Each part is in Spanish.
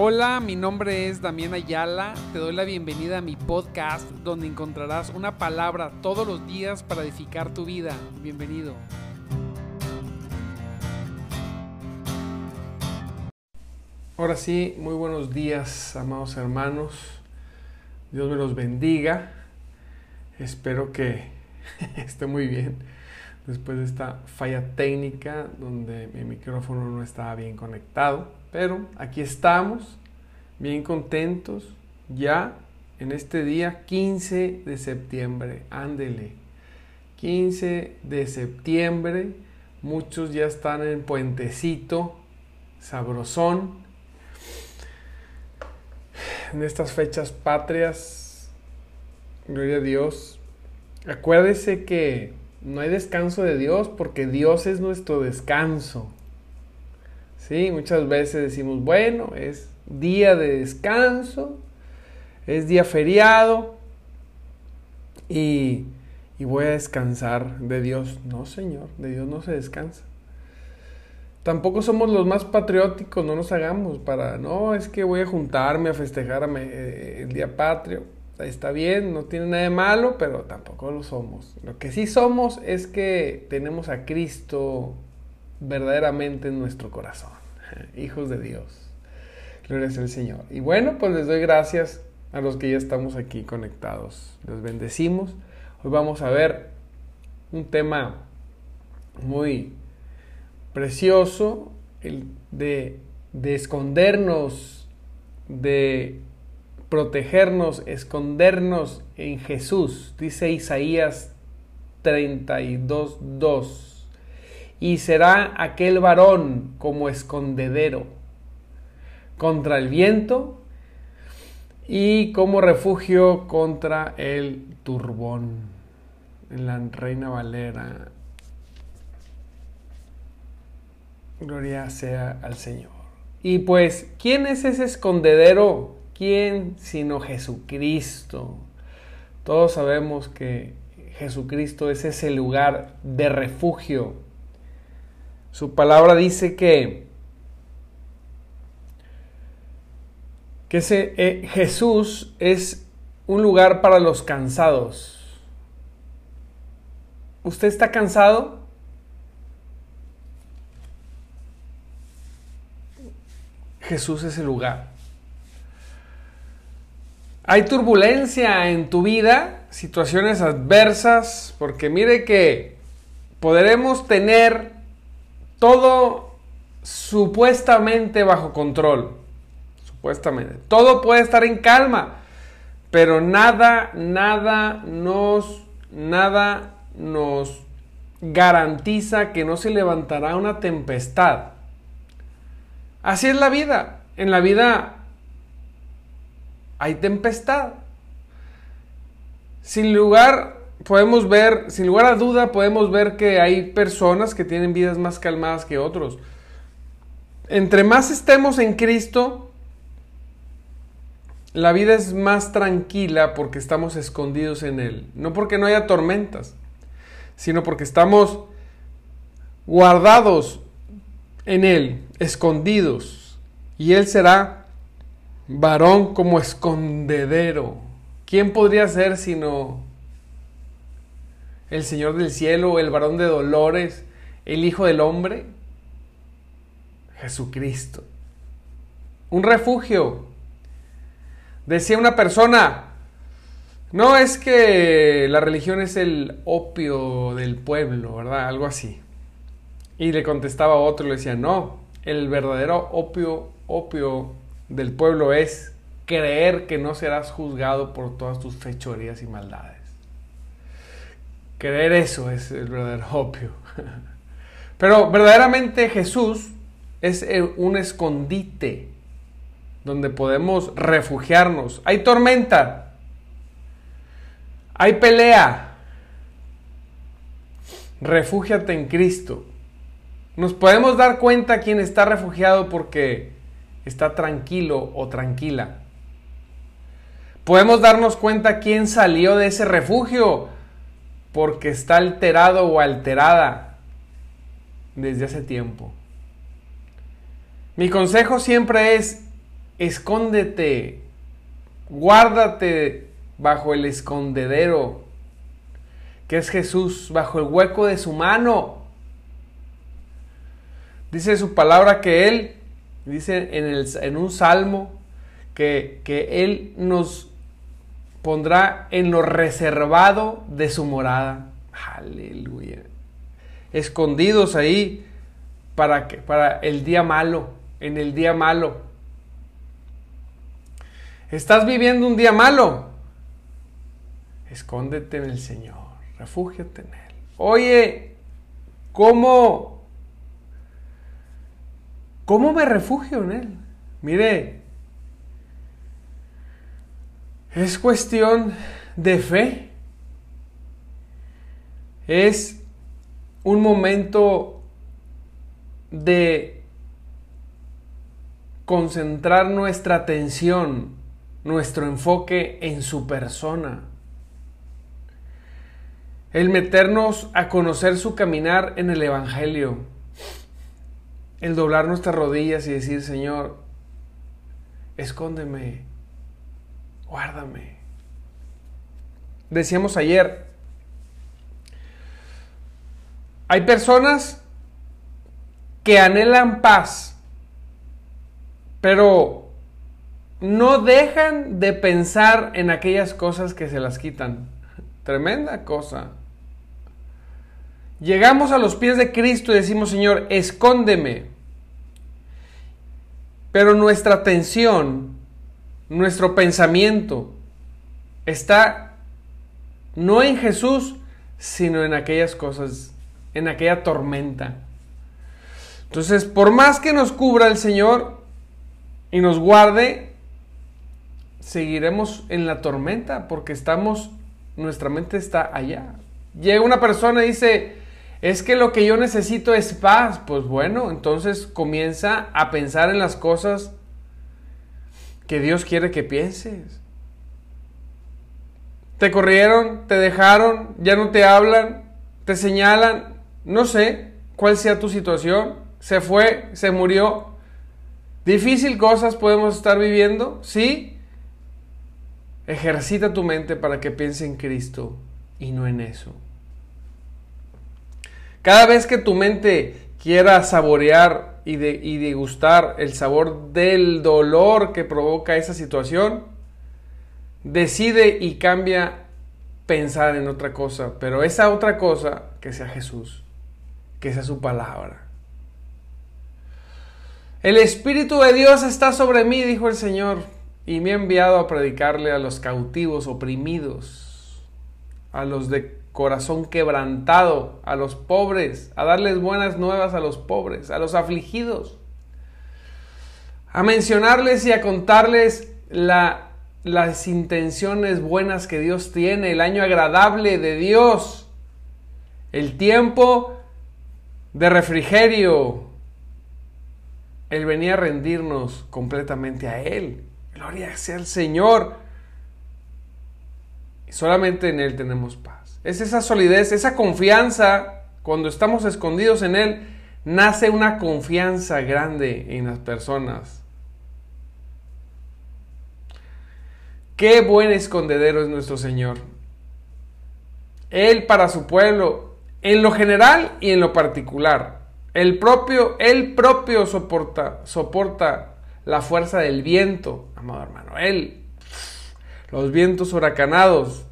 Hola, mi nombre es Damián Ayala. Te doy la bienvenida a mi podcast donde encontrarás una palabra todos los días para edificar tu vida. Bienvenido. Ahora sí, muy buenos días, amados hermanos. Dios me los bendiga. Espero que esté muy bien después de esta falla técnica donde mi micrófono no estaba bien conectado. Pero aquí estamos, bien contentos, ya en este día 15 de septiembre. Ándele. 15 de septiembre. Muchos ya están en puentecito, sabrosón. En estas fechas patrias, gloria a Dios. Acuérdese que no hay descanso de Dios porque Dios es nuestro descanso. Sí, muchas veces decimos, bueno, es día de descanso, es día feriado y, y voy a descansar de Dios. No, Señor, de Dios no se descansa. Tampoco somos los más patrióticos, no nos hagamos para, no, es que voy a juntarme a festejar eh, el día patrio está bien, no tiene nada de malo, pero tampoco lo somos. Lo que sí somos es que tenemos a Cristo verdaderamente en nuestro corazón, hijos de Dios. Gloria al Señor. Y bueno, pues les doy gracias a los que ya estamos aquí conectados. Les bendecimos. Hoy vamos a ver un tema muy precioso, el de, de escondernos de protegernos, escondernos en Jesús, dice Isaías 32.2. Y será aquel varón como escondedero contra el viento y como refugio contra el turbón. En la Reina Valera. Gloria sea al Señor. Y pues, ¿quién es ese escondedero ¿Quién sino Jesucristo? Todos sabemos que Jesucristo es ese lugar de refugio. Su palabra dice que, que eh, Jesús es un lugar para los cansados. ¿Usted está cansado? Jesús es el lugar. Hay turbulencia en tu vida, situaciones adversas, porque mire que podremos tener todo supuestamente bajo control. Supuestamente. Todo puede estar en calma, pero nada, nada nos, nada nos garantiza que no se levantará una tempestad. Así es la vida. En la vida hay tempestad. Sin lugar podemos ver, sin lugar a duda podemos ver que hay personas que tienen vidas más calmadas que otros. Entre más estemos en Cristo, la vida es más tranquila porque estamos escondidos en Él. No porque no haya tormentas, sino porque estamos guardados en Él, escondidos. Y Él será varón como escondedero. ¿Quién podría ser sino el Señor del cielo, el varón de dolores, el Hijo del hombre? Jesucristo. Un refugio. Decía una persona, no es que la religión es el opio del pueblo, ¿verdad? Algo así. Y le contestaba otro, le decía, no, el verdadero opio, opio del pueblo es creer que no serás juzgado por todas tus fechorías y maldades. Creer eso es el verdadero opio. Pero verdaderamente Jesús es un escondite donde podemos refugiarnos. Hay tormenta, hay pelea. Refúgiate en Cristo. Nos podemos dar cuenta quién está refugiado porque está tranquilo o tranquila. Podemos darnos cuenta quién salió de ese refugio porque está alterado o alterada desde hace tiempo. Mi consejo siempre es escóndete, guárdate bajo el escondedero, que es Jesús, bajo el hueco de su mano. Dice su palabra que Él, dice en, el, en un salmo, que, que Él nos pondrá en lo reservado de su morada. Aleluya. Escondidos ahí para, que, para el día malo, en el día malo. ¿Estás viviendo un día malo? Escóndete en el Señor, refúgiate en Él. Oye, ¿cómo, cómo me refugio en Él? Mire, es cuestión de fe. Es un momento de concentrar nuestra atención, nuestro enfoque en su persona. El meternos a conocer su caminar en el Evangelio. El doblar nuestras rodillas y decir, Señor, escóndeme, guárdame. Decíamos ayer, hay personas que anhelan paz, pero no dejan de pensar en aquellas cosas que se las quitan. Tremenda cosa. Llegamos a los pies de Cristo y decimos, Señor, escóndeme. Pero nuestra atención nuestro pensamiento está no en Jesús, sino en aquellas cosas, en aquella tormenta. Entonces, por más que nos cubra el Señor y nos guarde, seguiremos en la tormenta porque estamos, nuestra mente está allá. Llega una persona y dice, es que lo que yo necesito es paz. Pues bueno, entonces comienza a pensar en las cosas que Dios quiere que pienses. Te corrieron, te dejaron, ya no te hablan, te señalan, no sé cuál sea tu situación, se fue, se murió. Difícil cosas podemos estar viviendo, sí. Ejercita tu mente para que piense en Cristo y no en eso. Cada vez que tu mente quiera saborear y, de, y degustar el sabor del dolor que provoca esa situación, decide y cambia pensar en otra cosa, pero esa otra cosa que sea Jesús, que sea su palabra. El Espíritu de Dios está sobre mí, dijo el Señor, y me ha enviado a predicarle a los cautivos oprimidos, a los de corazón quebrantado a los pobres, a darles buenas nuevas a los pobres, a los afligidos, a mencionarles y a contarles la, las intenciones buenas que Dios tiene, el año agradable de Dios, el tiempo de refrigerio, el venir a rendirnos completamente a Él. Gloria sea al Señor. Y solamente en Él tenemos paz. Es esa solidez, esa confianza, cuando estamos escondidos en Él, nace una confianza grande en las personas. Qué buen escondedero es nuestro Señor. Él para su pueblo, en lo general y en lo particular. El propio, él propio soporta, soporta la fuerza del viento, amado hermano. Él, los vientos huracanados,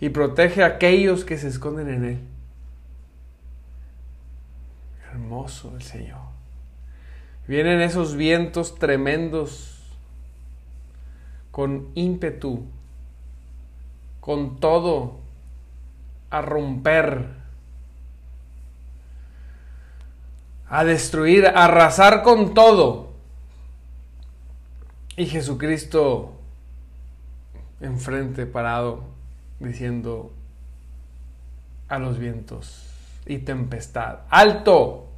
y protege a aquellos que se esconden en Él. Hermoso el Señor. Vienen esos vientos tremendos con ímpetu, con todo, a romper, a destruir, a arrasar con todo. Y Jesucristo enfrente, parado, diciendo a los vientos y tempestad, alto.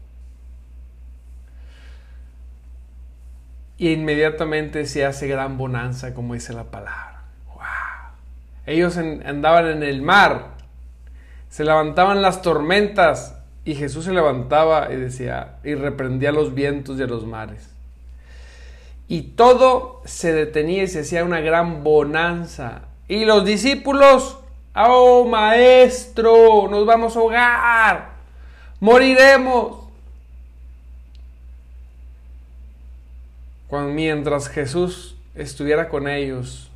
Y inmediatamente se hace gran bonanza, como dice la palabra. Ellos andaban en el mar, se levantaban las tormentas y Jesús se levantaba y decía y reprendía los vientos y a los mares. y todo se detenía y se hacía una gran bonanza. Y los discípulos, oh maestro, nos vamos a ahogar, moriremos. Cuando, mientras Jesús estuviera con ellos,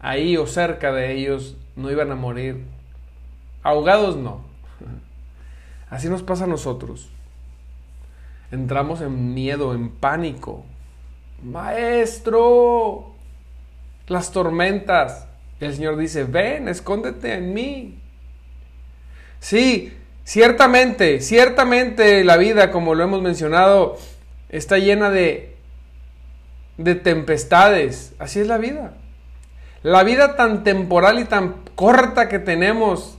ahí o cerca de ellos, no iban a morir. Ahogados no. Así nos pasa a nosotros. Entramos en miedo, en pánico. Maestro, las tormentas. el Señor dice, ven, escóndete en mí. Sí, ciertamente, ciertamente la vida, como lo hemos mencionado, está llena de, de tempestades. Así es la vida. La vida tan temporal y tan corta que tenemos.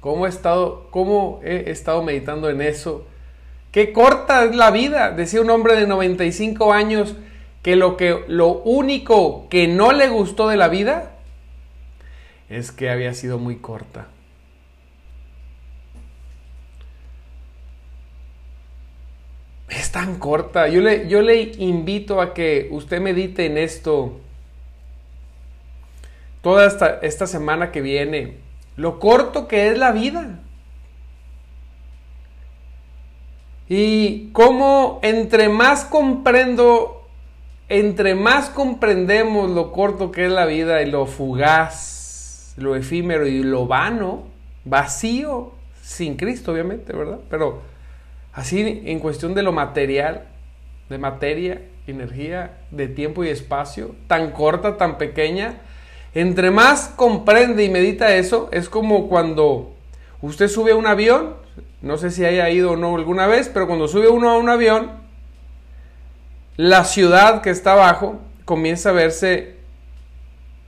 ¿Cómo he estado, cómo he estado meditando en eso? Qué corta es la vida, decía un hombre de 95 años que lo, que lo único que no le gustó de la vida es que había sido muy corta. Es tan corta. Yo le, yo le invito a que usted medite en esto toda esta, esta semana que viene. Lo corto que es la vida. Y cómo entre más comprendo entre más comprendemos lo corto que es la vida y lo fugaz, lo efímero y lo vano, vacío, sin Cristo obviamente, ¿verdad? Pero así en cuestión de lo material, de materia, energía, de tiempo y espacio, tan corta, tan pequeña, entre más comprende y medita eso, es como cuando usted sube a un avión, no sé si haya ido o no alguna vez, pero cuando sube uno a un avión, la ciudad que está abajo comienza a verse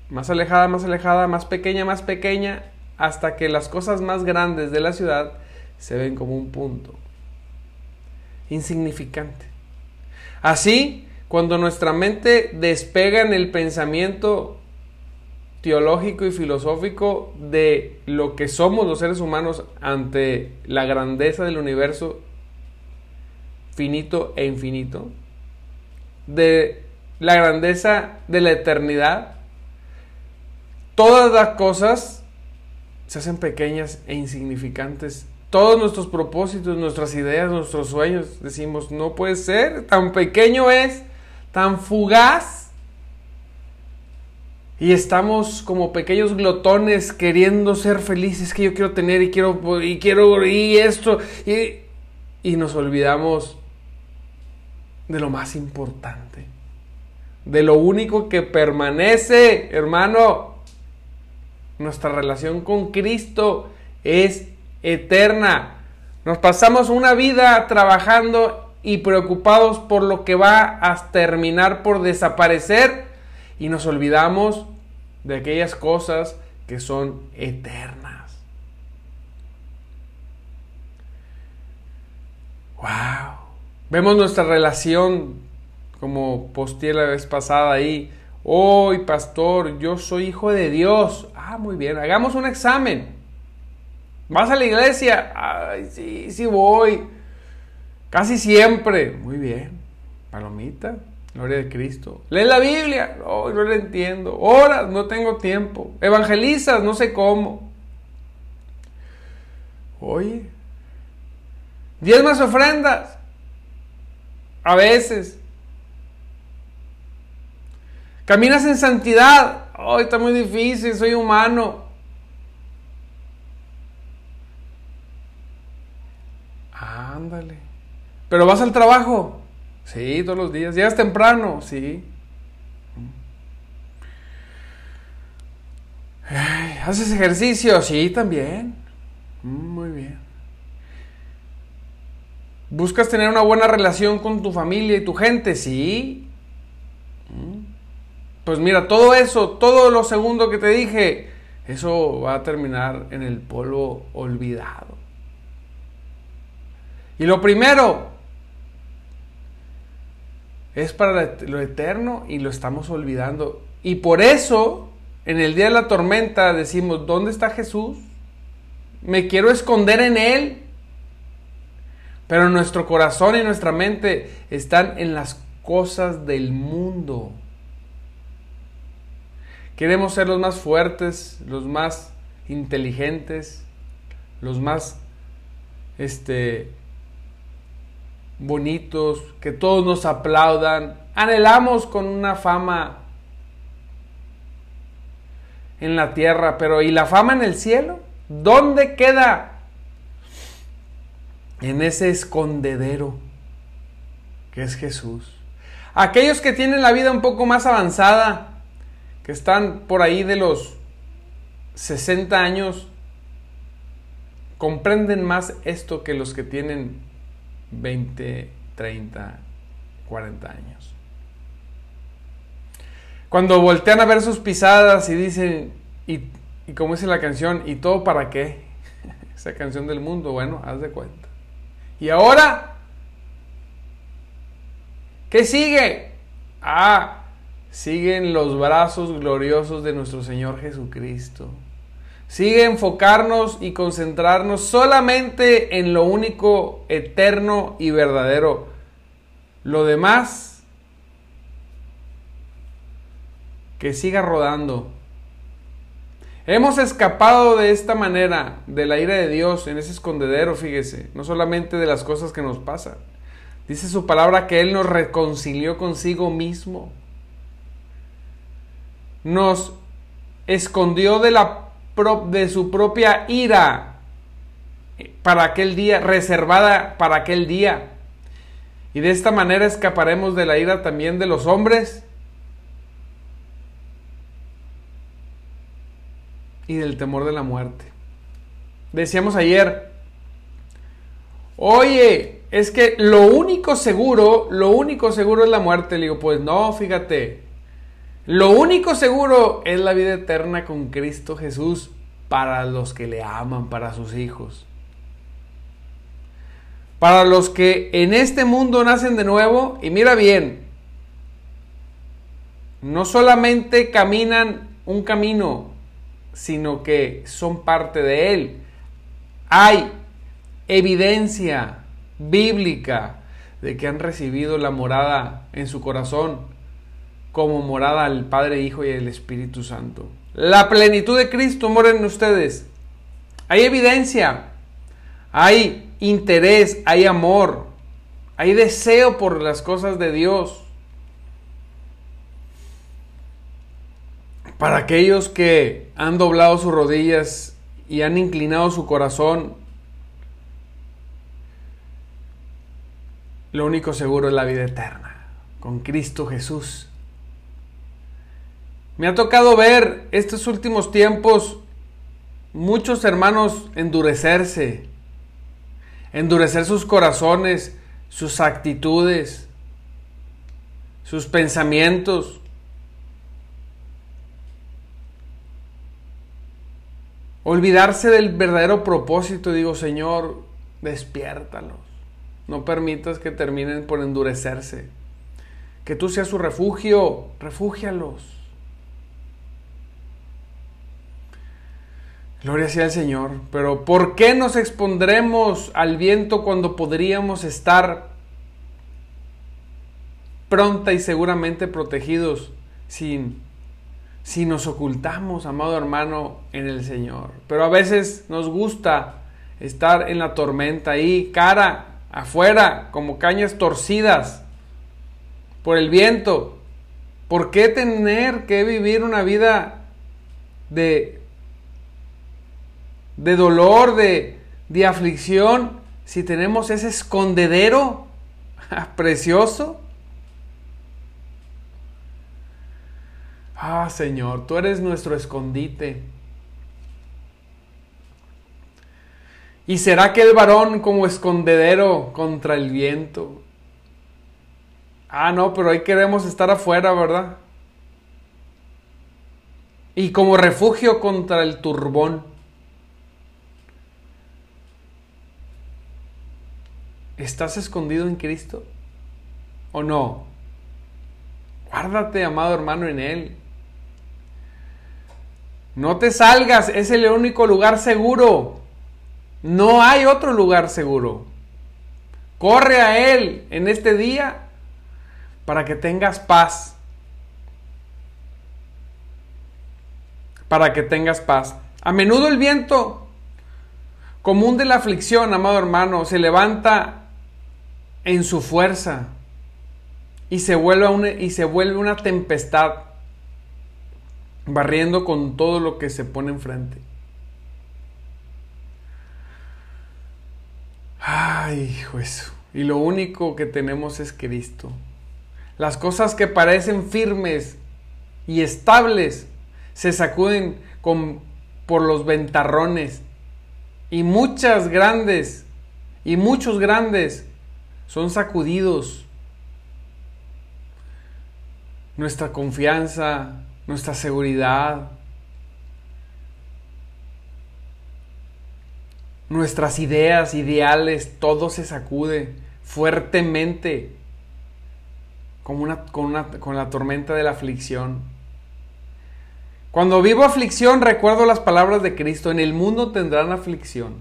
más alejada, más alejada, más pequeña, más pequeña, hasta que las cosas más grandes de la ciudad se ven como un punto insignificante. Así, cuando nuestra mente despega en el pensamiento teológico y filosófico de lo que somos los seres humanos ante la grandeza del universo finito e infinito, de la grandeza de la eternidad, todas las cosas se hacen pequeñas e insignificantes. Todos nuestros propósitos, nuestras ideas, nuestros sueños, decimos, no puede ser, tan pequeño es, tan fugaz. Y estamos como pequeños glotones queriendo ser felices que yo quiero tener y quiero y quiero y esto y, y nos olvidamos de lo más importante, de lo único que permanece, hermano. Nuestra relación con Cristo es eterna. Nos pasamos una vida trabajando y preocupados por lo que va a terminar por desaparecer y nos olvidamos de aquellas cosas que son eternas. Wow. Vemos nuestra relación, como posteé la vez pasada ahí. Hoy, pastor, yo soy hijo de Dios. Ah, muy bien, hagamos un examen. ¿Vas a la iglesia? Ay, sí, sí voy. Casi siempre. Muy bien. Palomita, gloria de Cristo. ¿Lee la Biblia? No, no la entiendo. Horas, no tengo tiempo. Evangelizas, no sé cómo. Oye, diez más ofrendas. A veces. Caminas en santidad. Ay, está muy difícil, soy humano. Ándale. Pero vas al trabajo. Sí, todos los días. Llegas temprano. Sí. ¿Haces ejercicio? Sí, también. Mm, muy bien. ¿Buscas tener una buena relación con tu familia y tu gente? Sí. Pues mira, todo eso, todo lo segundo que te dije, eso va a terminar en el polvo olvidado. Y lo primero es para lo eterno y lo estamos olvidando. Y por eso, en el día de la tormenta decimos, ¿dónde está Jesús? Me quiero esconder en Él. Pero nuestro corazón y nuestra mente están en las cosas del mundo. Queremos ser los más fuertes, los más inteligentes, los más este bonitos, que todos nos aplaudan. Anhelamos con una fama en la tierra, pero ¿y la fama en el cielo? ¿Dónde queda? En ese escondedero que es Jesús. Aquellos que tienen la vida un poco más avanzada, que están por ahí de los 60 años, comprenden más esto que los que tienen 20, 30, 40 años. Cuando voltean a ver sus pisadas y dicen, y, y como dice la canción, ¿y todo para qué? Esa canción del mundo, bueno, haz de cuenta. Y ahora, ¿qué sigue? Ah, siguen los brazos gloriosos de nuestro Señor Jesucristo. Sigue enfocarnos y concentrarnos solamente en lo único eterno y verdadero. Lo demás, que siga rodando. Hemos escapado de esta manera de la ira de Dios en ese escondedero, fíjese, no solamente de las cosas que nos pasan. Dice su palabra que Él nos reconcilió consigo mismo. Nos escondió de la de su propia ira para aquel día, reservada para aquel día. Y de esta manera escaparemos de la ira también de los hombres y del temor de la muerte. Decíamos ayer, oye, es que lo único seguro, lo único seguro es la muerte. Le digo, pues no, fíjate, lo único seguro es la vida eterna con Cristo Jesús para los que le aman, para sus hijos. Para los que en este mundo nacen de nuevo, y mira bien, no solamente caminan un camino, sino que son parte de él. Hay evidencia bíblica de que han recibido la morada en su corazón como morada al Padre, Hijo y el Espíritu Santo. La plenitud de Cristo mora en ustedes. Hay evidencia, hay interés, hay amor, hay deseo por las cosas de Dios. Para aquellos que han doblado sus rodillas y han inclinado su corazón, lo único seguro es la vida eterna, con Cristo Jesús. Me ha tocado ver estos últimos tiempos muchos hermanos endurecerse, endurecer sus corazones, sus actitudes, sus pensamientos. Olvidarse del verdadero propósito, digo, Señor, despiértalos. No permitas que terminen por endurecerse. Que tú seas su refugio, refúgialos. Gloria sea al Señor. Pero ¿por qué nos expondremos al viento cuando podríamos estar pronta y seguramente protegidos sin si nos ocultamos, amado hermano, en el Señor? Pero a veces nos gusta estar en la tormenta ahí, cara afuera, como cañas torcidas por el viento. ¿Por qué tener que vivir una vida de de dolor, de, de aflicción, si tenemos ese escondedero precioso? Ah, Señor, tú eres nuestro escondite. ¿Y será que el varón como escondedero contra el viento? Ah, no, pero ahí queremos estar afuera, ¿verdad? Y como refugio contra el turbón. ¿Estás escondido en Cristo? ¿O no? Guárdate, amado hermano, en Él. No te salgas, es el único lugar seguro. No hay otro lugar seguro. Corre a Él en este día. para que tengas paz. Para que tengas paz. A menudo el viento común de la aflicción, amado hermano, se levanta en su fuerza y se vuelve una, y se vuelve una tempestad, barriendo con todo lo que se pone enfrente. Ay, hijo eso. Y lo único que tenemos es Cristo. Las cosas que parecen firmes y estables se sacuden con, por los ventarrones. Y muchas grandes y muchos grandes son sacudidos. Nuestra confianza, nuestra seguridad, nuestras ideas, ideales, todo se sacude fuertemente como una, con, una, con la tormenta de la aflicción. Cuando vivo aflicción recuerdo las palabras de Cristo, en el mundo tendrán aflicción,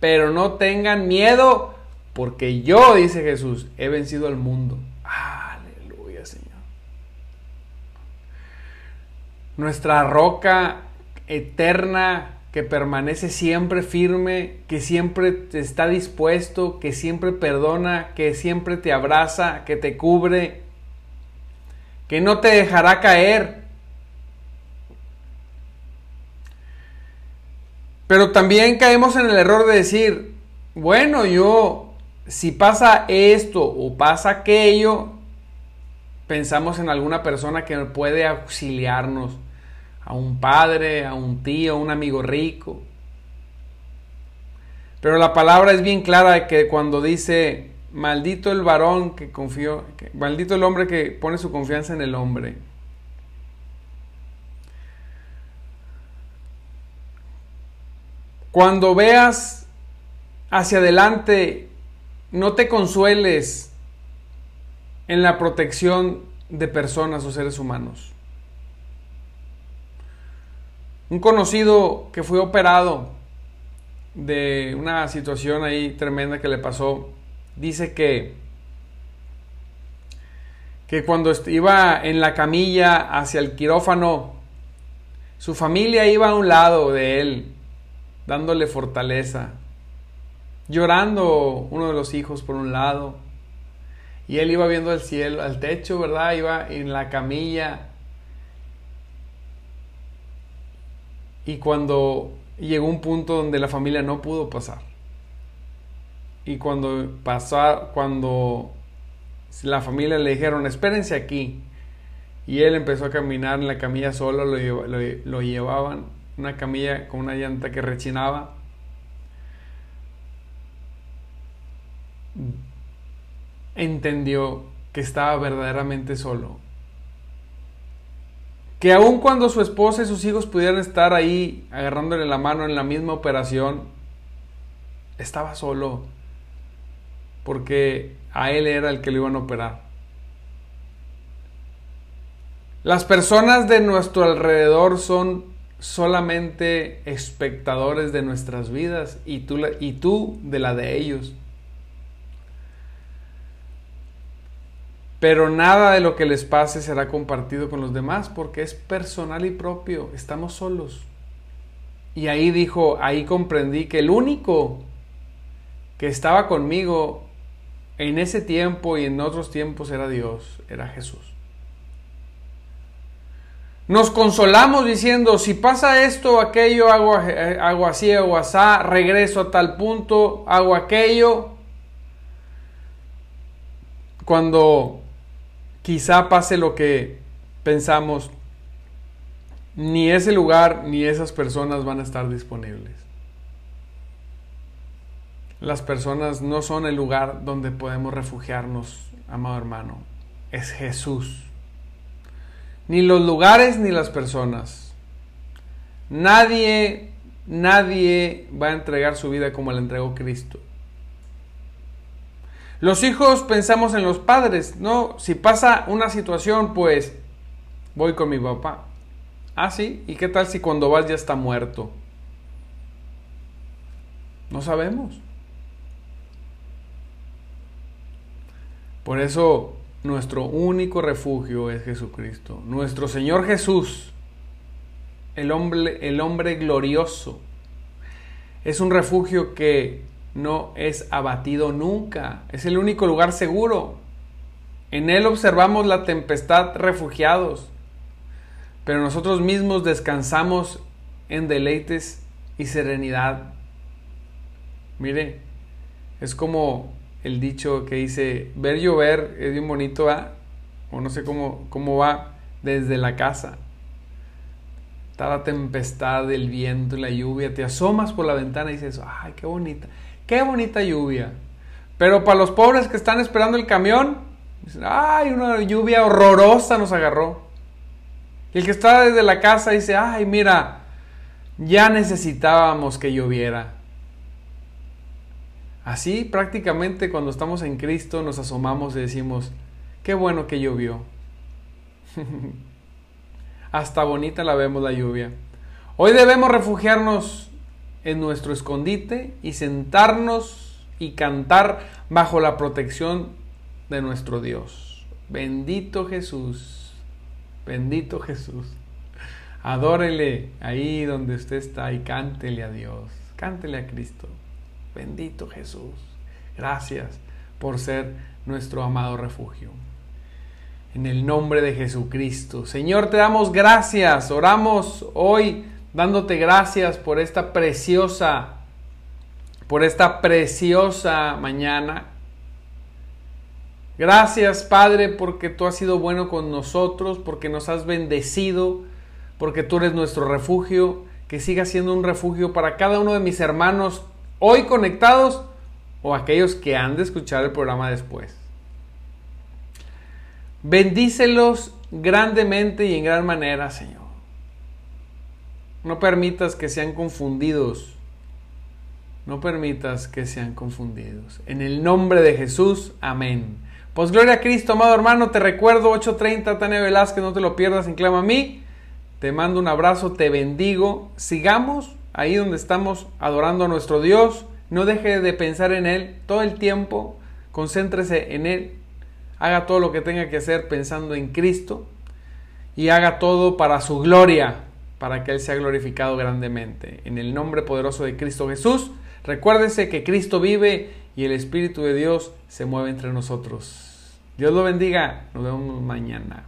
pero no tengan miedo, porque yo, dice Jesús, he vencido al mundo. Aleluya, Señor. Nuestra roca eterna que permanece siempre firme, que siempre está dispuesto, que siempre perdona, que siempre te abraza, que te cubre, que no te dejará caer. Pero también caemos en el error de decir, bueno, yo, si pasa esto o pasa aquello, pensamos en alguna persona que puede auxiliarnos a un padre, a un tío, un amigo rico. Pero la palabra es bien clara que cuando dice, maldito el varón que confió, maldito el hombre que pone su confianza en el hombre. Cuando veas hacia adelante, no te consueles en la protección de personas o seres humanos. Un conocido que fue operado de una situación ahí tremenda que le pasó, dice que, que cuando iba en la camilla hacia el quirófano, su familia iba a un lado de él, dándole fortaleza, llorando uno de los hijos por un lado, y él iba viendo al cielo, al techo, ¿verdad? Iba en la camilla Y cuando llegó un punto donde la familia no pudo pasar. Y cuando pasó, cuando la familia le dijeron, espérense aquí. Y él empezó a caminar en la camilla solo, lo, lo llevaban, una camilla con una llanta que rechinaba. Entendió que estaba verdaderamente solo que aun cuando su esposa y sus hijos pudieran estar ahí agarrándole la mano en la misma operación, estaba solo porque a él era el que lo iban a operar. Las personas de nuestro alrededor son solamente espectadores de nuestras vidas y tú, y tú de la de ellos. Pero nada de lo que les pase será compartido con los demás porque es personal y propio, estamos solos. Y ahí dijo, ahí comprendí que el único que estaba conmigo en ese tiempo y en otros tiempos era Dios, era Jesús. Nos consolamos diciendo, si pasa esto aquello, hago, hago así, hago así, regreso a tal punto, hago aquello. Cuando quizá pase lo que pensamos, ni ese lugar ni esas personas van a estar disponibles. Las personas no son el lugar donde podemos refugiarnos, amado hermano. Es Jesús. Ni los lugares ni las personas. Nadie, nadie va a entregar su vida como la entregó Cristo. Los hijos pensamos en los padres, ¿no? Si pasa una situación, pues voy con mi papá. Ah, sí, ¿y qué tal si cuando vas ya está muerto? No sabemos. Por eso nuestro único refugio es Jesucristo. Nuestro Señor Jesús, el hombre, el hombre glorioso, es un refugio que no es abatido nunca. Es el único lugar seguro. En Él observamos la tempestad refugiados, pero nosotros mismos descansamos en deleites y serenidad. Mire, es como el dicho que dice, ver llover es bien bonito, o no sé cómo, cómo va desde la casa. Está la tempestad, el viento la lluvia, te asomas por la ventana y dices, ay, qué bonita, qué bonita lluvia. Pero para los pobres que están esperando el camión, dicen, ay, una lluvia horrorosa nos agarró. Y el que está desde la casa dice, ay, mira, ya necesitábamos que lloviera. Así prácticamente cuando estamos en Cristo nos asomamos y decimos, qué bueno que llovió. Hasta bonita la vemos la lluvia. Hoy debemos refugiarnos en nuestro escondite y sentarnos y cantar bajo la protección de nuestro Dios. Bendito Jesús, bendito Jesús. Adórele ahí donde usted está y cántele a Dios, cántele a Cristo. Bendito Jesús. Gracias por ser nuestro amado refugio. En el nombre de Jesucristo. Señor, te damos gracias. Oramos hoy dándote gracias por esta preciosa, por esta preciosa mañana. Gracias, Padre, porque tú has sido bueno con nosotros, porque nos has bendecido, porque tú eres nuestro refugio, que siga siendo un refugio para cada uno de mis hermanos hoy conectados o aquellos que han de escuchar el programa después. Bendícelos grandemente y en gran manera, Señor. No permitas que sean confundidos. No permitas que sean confundidos. En el nombre de Jesús, amén. Pues gloria a Cristo, amado hermano. Te recuerdo 8.30, Tania Velázquez, no te lo pierdas en Clama a mí. Te mando un abrazo, te bendigo. Sigamos ahí donde estamos adorando a nuestro Dios, no deje de pensar en Él todo el tiempo, concéntrese en Él, haga todo lo que tenga que hacer pensando en Cristo y haga todo para su gloria, para que Él sea glorificado grandemente. En el nombre poderoso de Cristo Jesús, recuérdese que Cristo vive y el Espíritu de Dios se mueve entre nosotros. Dios lo bendiga, nos vemos mañana.